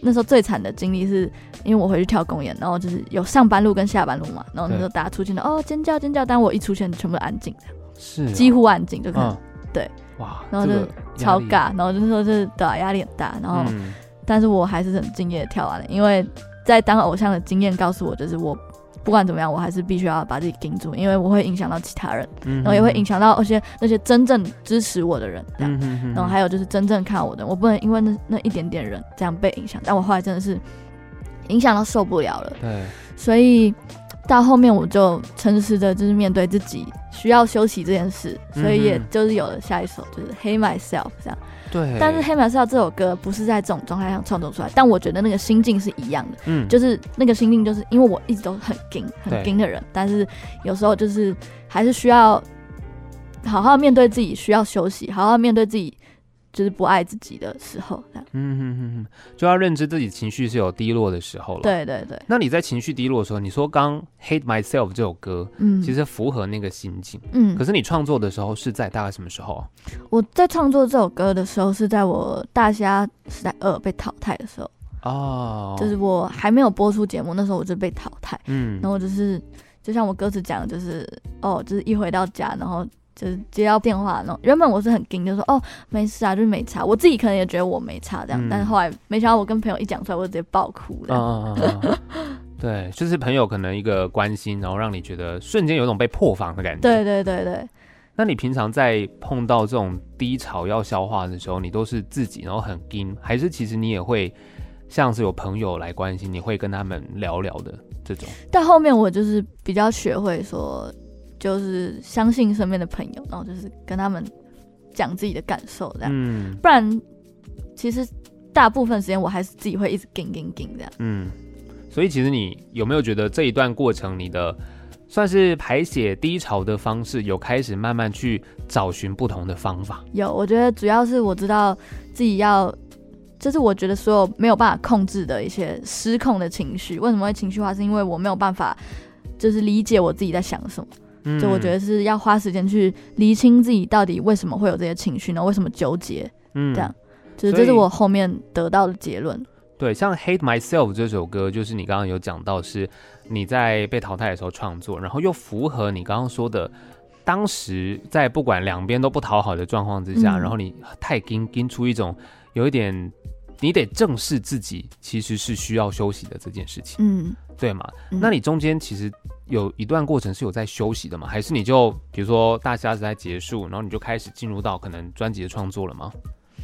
那时候最惨的经历是，因为我回去跳公演，然后就是有上班路跟下班路嘛，然后那时候大家出现了，哦尖叫尖叫，但我一出现全部安静，是、啊、几乎安静，就可能、嗯、对，哇，然后就超尬，然后就是说就是对压力很大，然后、嗯、但是我还是很敬业的跳完了，因为在当偶像的经验告诉我，就是我。不管怎么样，我还是必须要把自己盯住，因为我会影响到其他人，嗯、然后也会影响到那些那些真正支持我的人，这样。然后还有就是真正看我的，我不能因为那那一点点人这样被影响。但我后来真的是影响到受不了了，对。所以到后面我就诚实的，就是面对自己需要休息这件事，所以也就是有了下一首，就是《Hate Myself》这样。对，但是《黑马》是要这首歌不是在这种状态下创作出来，但我觉得那个心境是一样的，嗯，就是那个心境，就是因为我一直都很硬很硬的人，但是有时候就是还是需要好好面对自己，需要休息，好好面对自己就是不爱自己的时候，这样。嗯哼哼哼，就要认知自己情绪是有低落的时候了。对对对。那你在情绪低落的时候，你说刚《Hate Myself》这首歌，嗯，其实符合那个心境，嗯。可是你创作的时候是在大概什么时候啊？我在创作这首歌的时候是在我大虾时代二被淘汰的时候。哦。就是我还没有播出节目，那时候我就被淘汰。嗯。然后就是，就像我歌词讲的，就是哦，就是一回到家，然后。就是接到电话那种，原本我是很惊，就说哦没事啊，就是没差。我自己可能也觉得我没差这样，嗯、但是后来没想到我跟朋友一讲出来，我就直接爆哭了。[laughs] 对，就是朋友可能一个关心，然后让你觉得瞬间有种被破防的感觉。对对对对。那你平常在碰到这种低潮要消化的时候，你都是自己然后很惊，还是其实你也会像是有朋友来关心，你会跟他们聊聊的这种？但后面我就是比较学会说。就是相信身边的朋友，然后就是跟他们讲自己的感受，这样。嗯，不然其实大部分时间我还是自己会一直这样。嗯，所以其实你有没有觉得这一段过程，你的算是排解低潮的方式，有开始慢慢去找寻不同的方法？有，我觉得主要是我知道自己要，就是我觉得所有没有办法控制的一些失控的情绪，为什么会情绪化？是因为我没有办法，就是理解我自己在想什么。就我觉得是要花时间去厘清自己到底为什么会有这些情绪呢？为什么纠结？嗯，这样，就是这是我后面得到的结论。对，像《Hate Myself》这首歌，就是你刚刚有讲到，是你在被淘汰的时候创作，然后又符合你刚刚说的，当时在不管两边都不讨好的状况之下，嗯、然后你太出一种有一点。你得正视自己其实是需要休息的这件事情，嗯，对吗？嗯、那你中间其实有一段过程是有在休息的吗？还是你就比如说大虾时代结束，然后你就开始进入到可能专辑的创作了吗？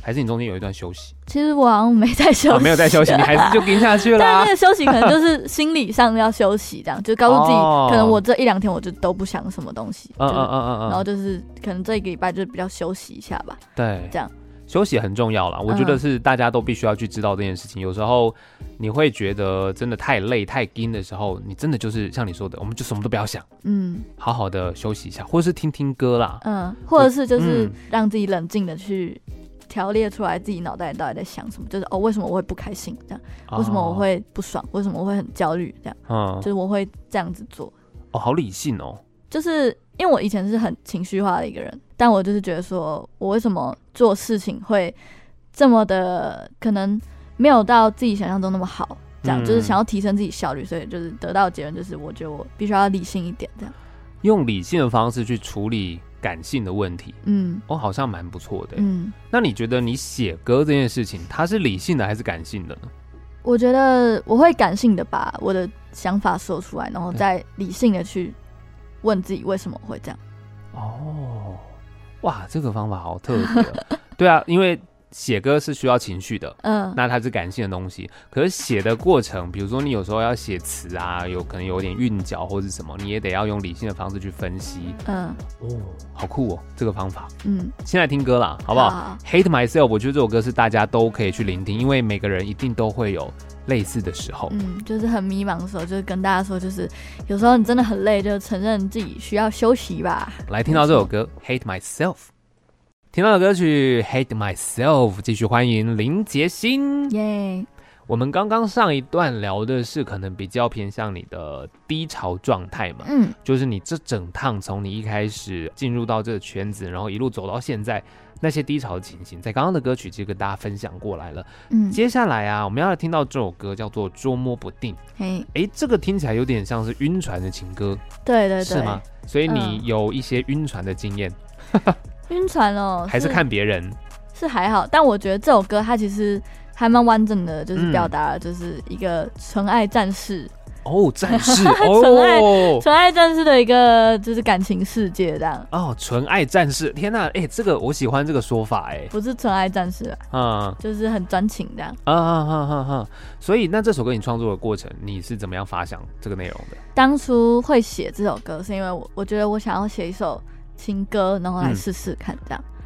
还是你中间有一段休息？其实我好像没在休息，啊，没有在休息，[laughs] 你还是就跟下去了。但那个休息可能就是心理上要休息，这样就告诉自己，可能我这一两天我就都不想什么东西，嗯嗯嗯嗯，然后就是可能这一个礼拜就比较休息一下吧，对，这样。休息很重要啦，我觉得是大家都必须要去知道这件事情。嗯、有时候你会觉得真的太累太紧的时候，你真的就是像你说的，我们就什么都不要想，嗯，好好的休息一下，或者是听听歌啦，嗯，或者是就是让自己冷静的去条列出来自己脑袋到底在想什么，就是哦，为什么我会不开心这样？为什么我会不爽？为什么我会很焦虑这样？嗯，就是我会这样子做。哦，好理性哦，就是。因为我以前是很情绪化的一个人，但我就是觉得说，我为什么做事情会这么的可能没有到自己想象中那么好，这样、嗯、就是想要提升自己效率，所以就是得到的结论就是，我觉得我必须要理性一点，这样用理性的方式去处理感性的问题，嗯，哦，好像蛮不错的，嗯，那你觉得你写歌这件事情，它是理性的还是感性的呢？我觉得我会感性的把我的想法说出来，然后再理性的去。问自己为什么会这样？哦，哇，这个方法好特别。[laughs] 对啊，因为写歌是需要情绪的，嗯，那它是感性的东西。可是写的过程，比如说你有时候要写词啊，有可能有点韵脚或者什么，你也得要用理性的方式去分析。嗯，哦，好酷哦，这个方法。嗯，先来听歌啦，好不好？好好。Hate Myself，我觉得这首歌是大家都可以去聆听，因为每个人一定都会有。类似的时候，嗯，就是很迷茫的时候，就是跟大家说，就是有时候你真的很累，就承认自己需要休息吧。来听到这首歌《Hate Myself》，听到的歌曲《Hate Myself》，继续欢迎林洁欣。耶！我们刚刚上一段聊的是可能比较偏向你的低潮状态嘛，嗯，就是你这整趟从你一开始进入到这个圈子，然后一路走到现在。那些低潮的情形，在刚刚的歌曲其实跟大家分享过来了。嗯，接下来啊，我们要来听到这首歌叫做《捉摸不定》。嘿，哎，这个听起来有点像是晕船的情歌。对对对，是吗？所以你有一些晕船的经验？[laughs] 晕船哦，还是看别人？是还好，但我觉得这首歌它其实还蛮完整的，就是表达了就是一个纯爱战士。哦，战士，[laughs] 纯爱，纯爱战士的一个就是感情世界这样。哦，纯爱战士，天哪，哎，这个我喜欢这个说法，哎，不是纯爱战士啊，嗯，就是很专情这样。啊啊啊啊啊！所以，那这首歌你创作的过程，你是怎么样发想这个内容的？当初会写这首歌，是因为我我觉得我想要写一首情歌，然后来试试看这样。嗯、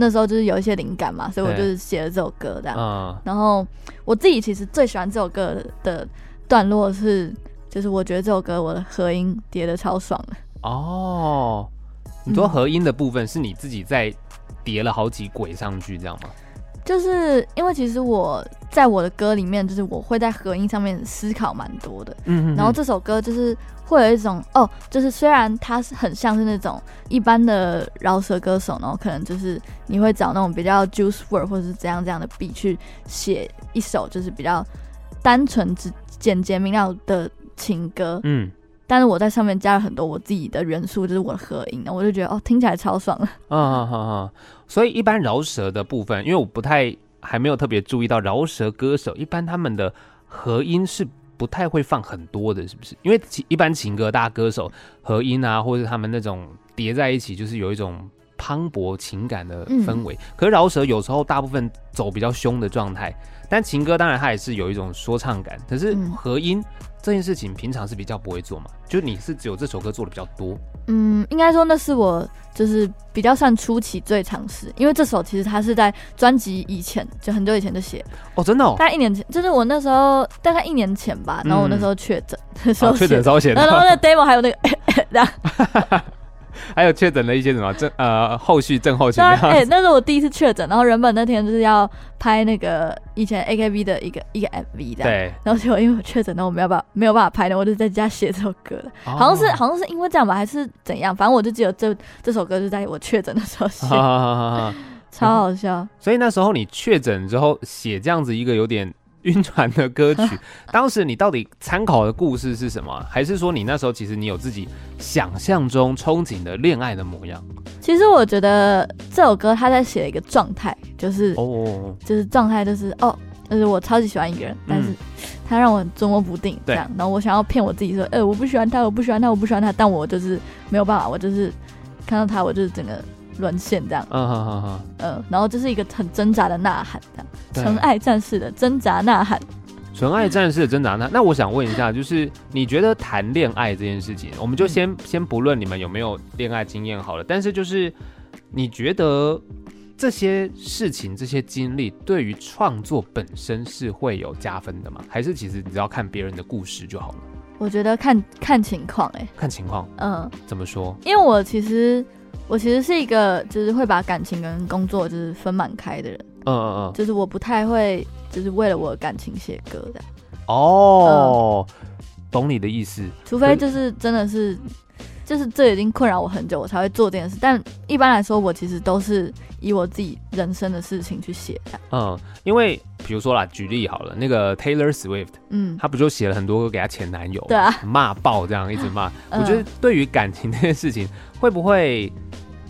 那时候就是有一些灵感嘛，所以我就是写了这首歌这样。嗯。然后我自己其实最喜欢这首歌的。段落是，就是我觉得这首歌我的和音叠的超爽的哦。你说和音的部分是你自己在叠了好几轨上去这样吗？就是因为其实我在我的歌里面，就是我会在和音上面思考蛮多的。然后这首歌就是会有一种哦，就是虽然它是很像是那种一般的饶舌歌手，然后可能就是你会找那种比较 juice word 或者是怎样这样的 beat 去写一首就是比较单纯、只简洁明了的情歌。嗯。但是我在上面加了很多我自己的元素，就是我的合音，我就觉得哦，听起来超爽了。嗯嗯嗯嗯。所以一般饶舌的部分，因为我不太还没有特别注意到饶舌歌手，一般他们的合音是不太会放很多的，是不是？因为一般情歌大歌手合音啊，或者他们那种叠在一起，就是有一种磅礴情感的氛围。嗯、可是饶舌有时候大部分走比较凶的状态，但情歌当然它也是有一种说唱感。可是和音。嗯这件事情平常是比较不会做嘛？就你是只有这首歌做的比较多。嗯，应该说那是我就是比较算初期最尝试，因为这首其实它是在专辑以前就很久以前就写。哦，真的？哦？大概一年前，就是我那时候大概一年前吧，然后我那时候确诊的时候确诊时写的，然后那 demo 还有那个这样。[laughs] 还有确诊的一些什么症呃后续症候群？哎，那是我第一次确诊，然后原本那天就是要拍那个以前 AKB 的一个一个 MV 这样，对。然后结果因为我确诊，然后我没有办法没有办法拍的，我就在家写这首歌了。哦、好像是好像是因为这样吧，还是怎样？反正我就记得这这首歌是在我确诊的时候写，[laughs] 超好笑、嗯。所以那时候你确诊之后写这样子一个有点。晕船的歌曲，[laughs] 当时你到底参考的故事是什么？还是说你那时候其实你有自己想象中憧憬的恋爱的模样？其实我觉得这首歌他在写一个状态，就是哦，就是状态就是哦，就是我超级喜欢一个人，但是他让我捉摸不定这样，然后我想要骗我自己说，呃，我不喜欢他，我不喜欢他，我不喜欢他，但我就是没有办法，我就是看到他，我就是整个。沦陷这样，嗯嗯嗯嗯，嗯，然后这是一个很挣扎的呐喊，这样，纯爱战士的挣扎呐喊，纯爱战士的挣扎呐。那我想问一下，就是你觉得谈恋爱这件事情，我们就先、嗯、先不论你们有没有恋爱经验好了，但是就是你觉得这些事情、这些经历对于创作本身是会有加分的吗？还是其实你只要看别人的故事就好了？我觉得看看情况，哎，看情况，嗯，怎么说？因为我其实。我其实是一个就是会把感情跟工作就是分满开的人，嗯嗯嗯，就是我不太会就是为了我的感情写歌的。哦，嗯、懂你的意思。除非就是真的是，就是这已经困扰我很久，我才会做这件事。但一般来说，我其实都是以我自己人生的事情去写的。嗯，因为比如说啦，举例好了，那个 Taylor Swift，嗯，他不就写了很多歌给他前男友，对啊，骂爆这样一直骂。[laughs] 嗯、我觉得对于感情这件事情，会不会？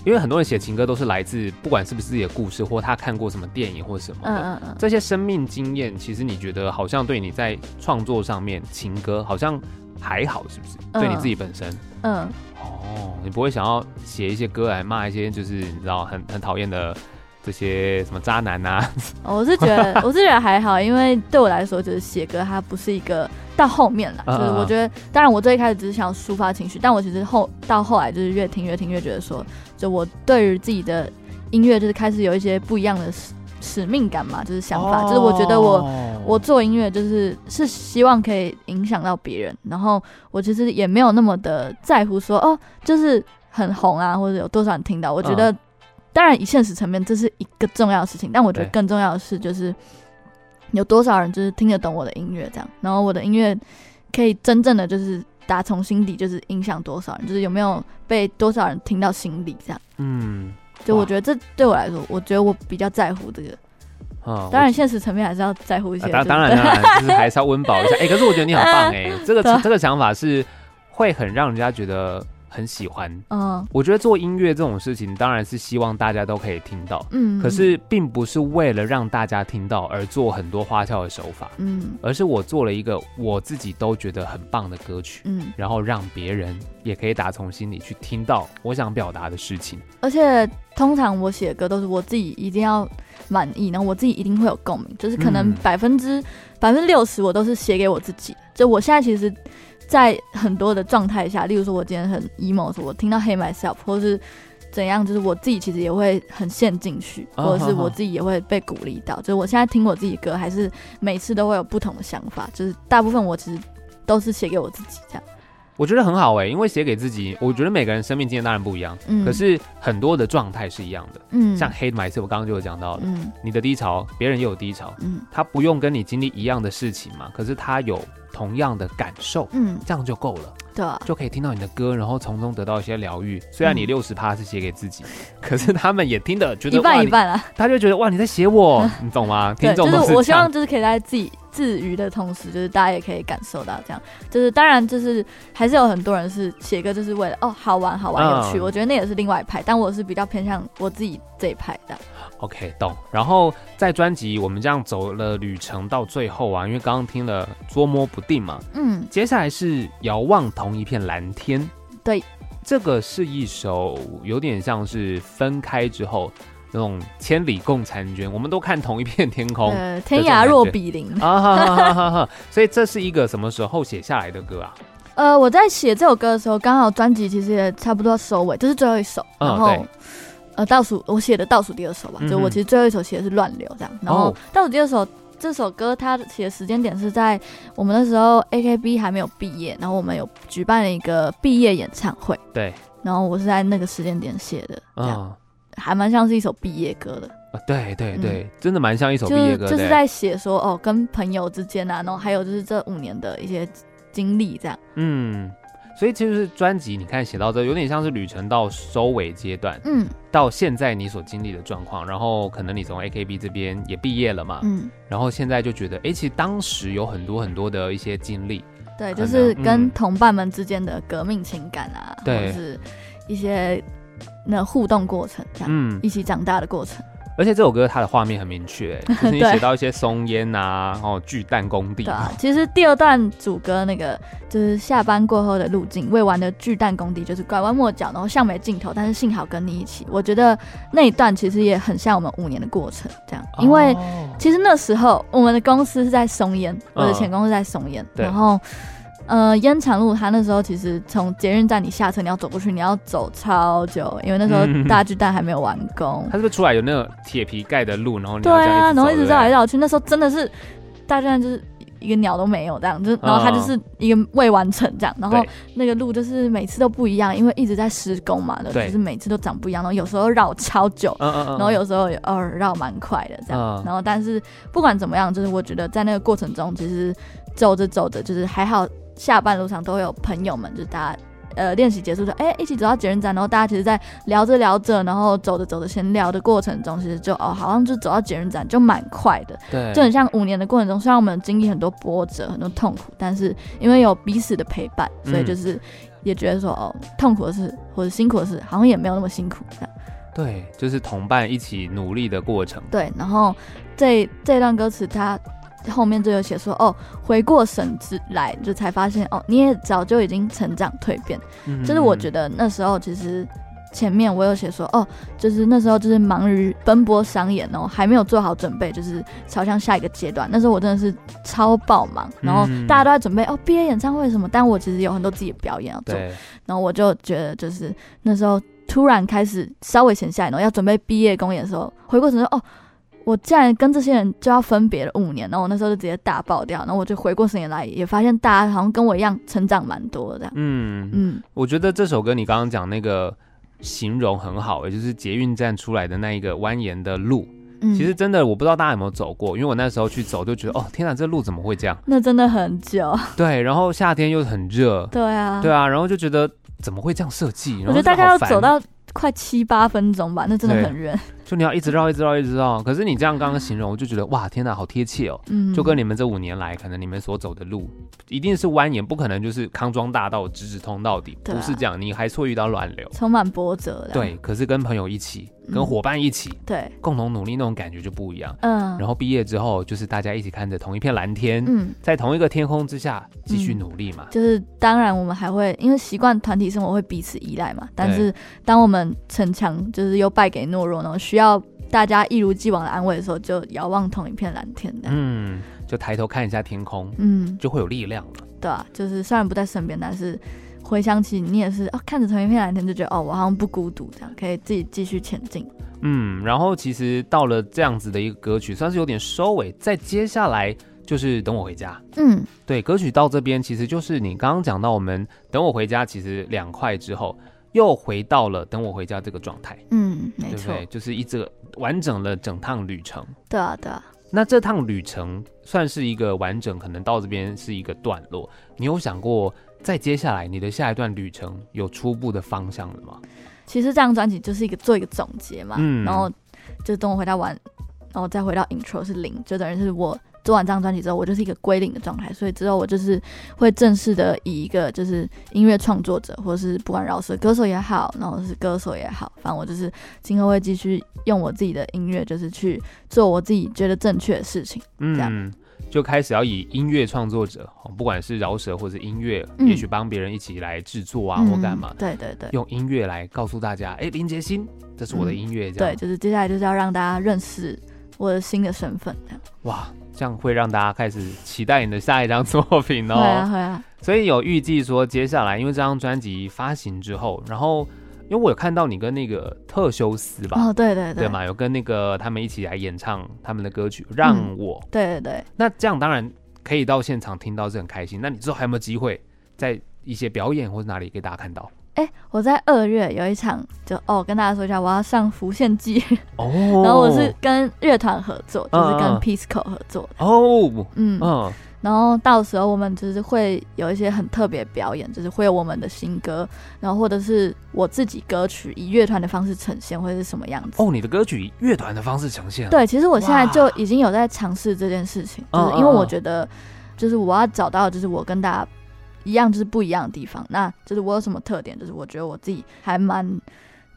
因为很多人写情歌都是来自不管是不是自己的故事，或他看过什么电影或什么的，嗯嗯嗯，这些生命经验，其实你觉得好像对你在创作上面情歌好像还好，是不是？嗯、对你自己本身，嗯，哦，你不会想要写一些歌来骂一些就是你知道很很讨厌的这些什么渣男啊？[laughs] 我是觉得 [laughs] 我是觉得还好，因为对我来说就是写歌它不是一个。到后面了，就是我觉得，当然我最一开始只是想抒发情绪，但我其实后到后来就是越听越听越觉得说，就我对于自己的音乐就是开始有一些不一样的使使命感嘛，就是想法，就是我觉得我我做音乐就是是希望可以影响到别人，然后我其实也没有那么的在乎说哦，就是很红啊，或者有多少人听到，我觉得当然以现实层面这是一个重要的事情，但我觉得更重要的是就是。有多少人就是听得懂我的音乐这样，然后我的音乐可以真正的就是打从心底，就是影响多少人，就是有没有被多少人听到心里这样。嗯，就我觉得这对我来说，我觉得我比较在乎这个。哦，当然现实层面还是要在乎一些。当当然当然，就是还是要温饱一下。[laughs] 哎、欸，可是我觉得你很棒哎、欸，这个这个想法是会很让人家觉得。很喜欢，嗯，我觉得做音乐这种事情，当然是希望大家都可以听到，嗯，可是并不是为了让大家听到而做很多花俏的手法，嗯，而是我做了一个我自己都觉得很棒的歌曲，嗯，然后让别人也可以打从心里去听到我想表达的事情。而且通常我写的歌都是我自己一定要满意，然后我自己一定会有共鸣，就是可能百分之百分之六十我都是写给我自己。就我现在其实。在很多的状态下，例如说，我今天很 emo，我听到《Hate Myself》或是怎样，就是我自己其实也会很陷进去，或者是我自己也会被鼓励到。就是我现在听我自己歌，还是每次都会有不同的想法。就是大部分我其实都是写给我自己这样。我觉得很好哎、欸，因为写给自己，我觉得每个人生命经验当然不一样，嗯，可是很多的状态是一样的，嗯，像 Hate Myself，我刚刚就有讲到的，嗯，你的低潮，别人也有低潮，嗯，他不用跟你经历一样的事情嘛，可是他有同样的感受，嗯，这样就够了。对，就可以听到你的歌，然后从中得到一些疗愈。虽然你六十趴是写给自己，嗯，[laughs] 可是他们也听得觉得一半一半啊，他就觉得哇，你在写我，[laughs] 你懂吗？听众就是我希望就是可以在自己自娱的同时，就是大家也可以感受到这样。就是当然就是还是有很多人是写歌就是为了哦好玩好玩有趣，我觉得那也是另外一派，但我是比较偏向我自己这一派的。OK，懂。然后在专辑我们这样走了旅程到最后啊，因为刚刚听了捉摸不定嘛，嗯，接下来是遥望同一片蓝天。对，这个是一首有点像是分开之后那种千里共婵娟，我们都看同一片天空，呃，天涯若比邻。啊哈哈哈哈哈。所以这是一个什么时候写下来的歌啊？呃，我在写这首歌的时候，刚好专辑其实也差不多收尾，这是最后一首，然后。嗯呃，倒数我写的倒数第二首吧，嗯、就我其实最后一首写的是《乱流》这样，然后倒数第二首这首歌，它写的时间点是在我们那时候 AKB 还没有毕业，然后我们有举办了一个毕业演唱会，对，然后我是在那个时间点写的，这样、哦、还蛮像是一首毕业歌的，啊，对对对，嗯、真的蛮像一首毕业歌的，就是在写说哦，跟朋友之间啊，然后还有就是这五年的一些经历这样，嗯。所以其实是专辑，你看写到这有点像是旅程到收尾阶段，嗯，到现在你所经历的状况，然后可能你从 AKB 这边也毕业了嘛，嗯，然后现在就觉得，哎、欸，其实当时有很多很多的一些经历，对，就是跟同伴们之间的革命情感啊，嗯，或者是一些那互动过程，这样，嗯，一起长大的过程。而且这首歌它的画面很明确，[laughs] 就是你写到一些松烟啊，然后巨蛋工地。对啊，其实第二段主歌那个就是下班过后的路径，未完的巨蛋工地，就是拐弯抹角，然后像没尽头，但是幸好跟你一起。我觉得那一段其实也很像我们五年的过程，这样。因为其实那时候我们的公司是在松烟，我的前公司在松烟，然后。呃，烟厂路，它那时候其实从捷运站你下车，你要走过去，你要走超久，因为那时候大巨蛋还没有完工。它是不是出来有那个铁皮盖的路，然后你对啊，然后一直绕来绕去，那时候真的是大巨蛋就是一个鸟都没有这样，就然后它就是一个未完成这样，然后那个路就是每次都不一样，因为一直在施工嘛，就是每次都长不一样，然后有时候绕超久，然后有时候也呃绕蛮快的这样，然后但是不管怎么样，就是我觉得在那个过程中，其实走着走着就是还好。下班路上都会有朋友们，就是大家呃练习结束之后，哎、欸，一起走到捷运站，然后大家其实，在聊着聊着，然后走着走着闲聊的过程中，其实就哦，好像就走到捷运站就蛮快的，对，就很像五年的过程中，虽然我们经历很多波折、很多痛苦，但是因为有彼此的陪伴，所以就是也觉得说哦，痛苦的事或者辛苦的事，好像也没有那么辛苦这样。对，就是同伴一起努力的过程。对，然后这这段歌词它。后面就有写说哦，回过神之来，就才发现哦，你也早就已经成长蜕变。嗯，就是我觉得那时候其实前面我有写说哦，就是那时候就是忙于奔波商演哦，还没有做好准备，就是朝向下一个阶段。那时候我真的是超爆忙，然后大家都在准备哦毕业演唱会什么，但我其实有很多自己的表演要做。然后我就觉得就是那时候突然开始稍微闲下来，然后要准备毕业公演的时候，回过神说哦。我竟然跟这些人就要分别了五年，然后我那时候就直接大爆掉，然后我就回过神来，也发现大家好像跟我一样成长蛮多的。嗯嗯，我觉得这首歌你刚刚讲那个形容很好，也就是捷运站出来的那一个蜿蜒的路，嗯，其实真的我不知道大家有没有走过，因为我那时候去走就觉得哦天哪，这路怎么会这样？那真的很久。对，然后夏天又很热。对啊。对啊，然后就觉得怎么会这样设计？我觉得大概要走到快七八分钟吧，那真的很远。就你要一直绕，一直绕，一直绕。可是你这样刚刚形容，我就觉得哇，天哪，好贴切哦。嗯，就跟你们这五年来，可能你们所走的路，一定是蜿蜒，不可能就是康庄大道直直通到底，不是这样。你还是会遇到乱流，充满波折的。对，可是跟朋友一起，跟伙伴一起，对，共同努力那种感觉就不一样。嗯，然后毕业之后，就是大家一起看着同一片蓝天，嗯，在同一个天空之下继续努力嘛。就是当然，我们还会因为习惯团体生活，会彼此依赖嘛。但是当我们逞强，就是又败给懦弱然后，需要大家一如既往的安慰的时候，就遥望同一片蓝天的，嗯，就抬头看一下天空，嗯，就会有力量了。对啊，就是虽然不在身边，但是回想起你也是哦，看着同一片蓝天，就觉得哦，我好像不孤独，这样可以自己继续前进。嗯，然后其实到了这样子的一个歌曲，算是有点收尾，在接下来。就是等我回家。嗯，对，歌曲到这边其实就是你刚刚讲到，我们等我回家，其实两块之后又回到了等我回家这个状态。嗯，没错，对对？就是一直完整了整趟旅程。对啊，对啊。那这趟旅程算是一个完整，可能到这边是一个段落。你有想过，在接下来你的下一段旅程有初步的方向了吗？其实这张专辑就是一个做一个总结嘛，嗯，然后就等我回到完，然后再回到 intro 是零，就等于是我。做完这张专辑之后，我就是一个归零的状态，所以之后我就是会正式的以一个就是音乐创作者，或者是不管饶舌歌手也好，然后是歌手也好，反正我就是今后会继续用我自己的音乐，就是去做我自己觉得正确的事情。嗯，这样就开始要以音乐创作者，不管是饶舌或者音乐，嗯、也许帮别人一起来制作啊，嗯、或干嘛。对对对，用音乐来告诉大家，哎，林杰星，这是我的音乐。这样、嗯、对，就是接下来就是要让大家认识我的新的身份。这样哇。这样会让大家开始期待你的下一张作品哦。会啊，会啊。所以有预计说，接下来因为这张专辑发行之后，然后因为我有看到你跟那个特修斯吧？哦，对对对，对嘛，有跟那个他们一起来演唱他们的歌曲《让我》。嗯。对对对。那这样当然可以到现场听到是很开心。那你之后还有没有机会在一些表演或者哪里给大家看到？哎、欸，我在二月有一场，就哦，跟大家说一下，我要上《浮现记》[laughs] 哦，然后我是跟乐团合作，就是跟 Peaceco 合作哦，嗯嗯，然后到时候我们就是会有一些很特别表演，就是会有我们的新歌，然后或者是我自己歌曲以乐团的方式呈现，会是什么样子？哦，你的歌曲以乐团的方式呈现？对，其实我现在就已经有在尝试这件事情，就是因为我觉得，就是我要找到，就是我跟大家。一样就是不一样的地方，那就是我有什么特点，就是我觉得我自己还蛮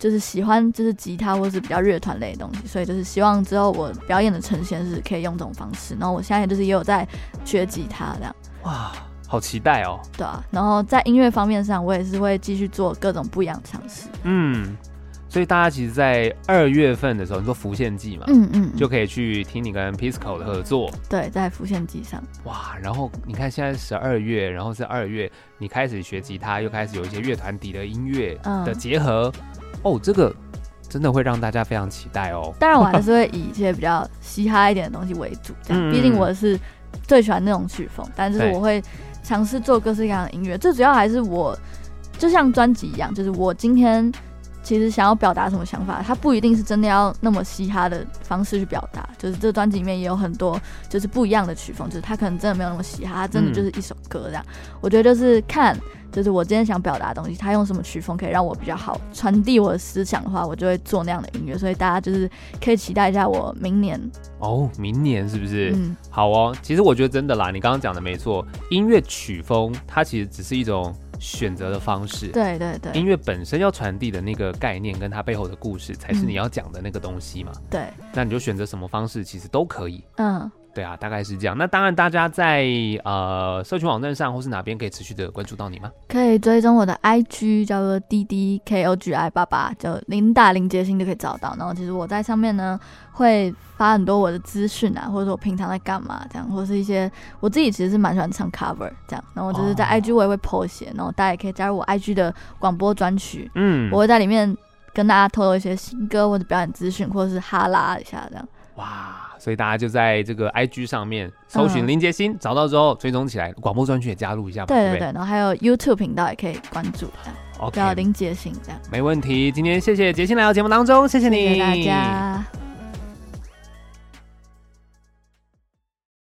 就是喜欢就是吉他或是比较乐团类的东西，所以就是希望之后我表演的呈现是可以用这种方式。然后我现在就是也有在学吉他这样。哇，好期待哦！对啊，然后在音乐方面上，我也是会继续做各种不一样的尝试。嗯。所以大家其实，在二月份的时候，你说《浮现记》嘛，嗯嗯，就可以去听你跟 Peaceco 的合作。对，在《浮现记》上。哇，然后你看现在十二月，然后是二月，你开始学吉他，又开始有一些乐团底的音乐的结合，嗯、哦，这个真的会让大家非常期待哦。当然，我还是会以一些比较嘻哈一点的东西为主，这样，[laughs] 毕竟我是最喜欢那种曲风，但是我会尝试做各式各样的音乐。最主要还是我，就像专辑一样，就是我今天。其实想要表达什么想法，他不一定是真的要那么嘻哈的方式去表达。就是这专辑里面也有很多就是不一样的曲风，就是他可能真的没有那么嘻哈，他真的就是一首歌这样。嗯、我觉得就是看，就是我今天想表达的东西，他用什么曲风可以让我比较好传递我的思想的话，我就会做那样的音乐。所以大家就是可以期待一下我明年哦，明年是不是？嗯，好哦。其实我觉得真的啦，你刚刚讲的没错，音乐曲风它其实只是一种。选择的方式，对对对，音乐本身要传递的那个概念跟它背后的故事，才是你要讲的那个东西嘛。嗯、对，那你就选择什么方式，其实都可以。嗯。对啊，大概是这样。那当然，大家在呃社群网站上或是哪边可以持续的关注到你吗？可以追踪我的 IG，叫做 D D K O G I 八八，就林打林杰星就可以找到。然后其实我在上面呢会发很多我的资讯啊，或者说我平常在干嘛这样，或者是一些我自己其实是蛮喜欢唱 cover 这样。然后就是在 IG 我也会 po 一些，然后大家也可以加入我 IG 的广播专区，嗯，我会在里面跟大家透露一些新歌或者表演资讯，或者是哈拉一下这样。哇！所以大家就在这个 IG 上面搜寻林杰鑫，嗯、找到之后追踪起来，广播专区也加入一下吧。对对对，对，然后还有 YouTube 频道也可以关注，OK，，叫林杰鑫这样。没问题，今天谢谢杰鑫来到节目当中，谢谢你，谢谢大家。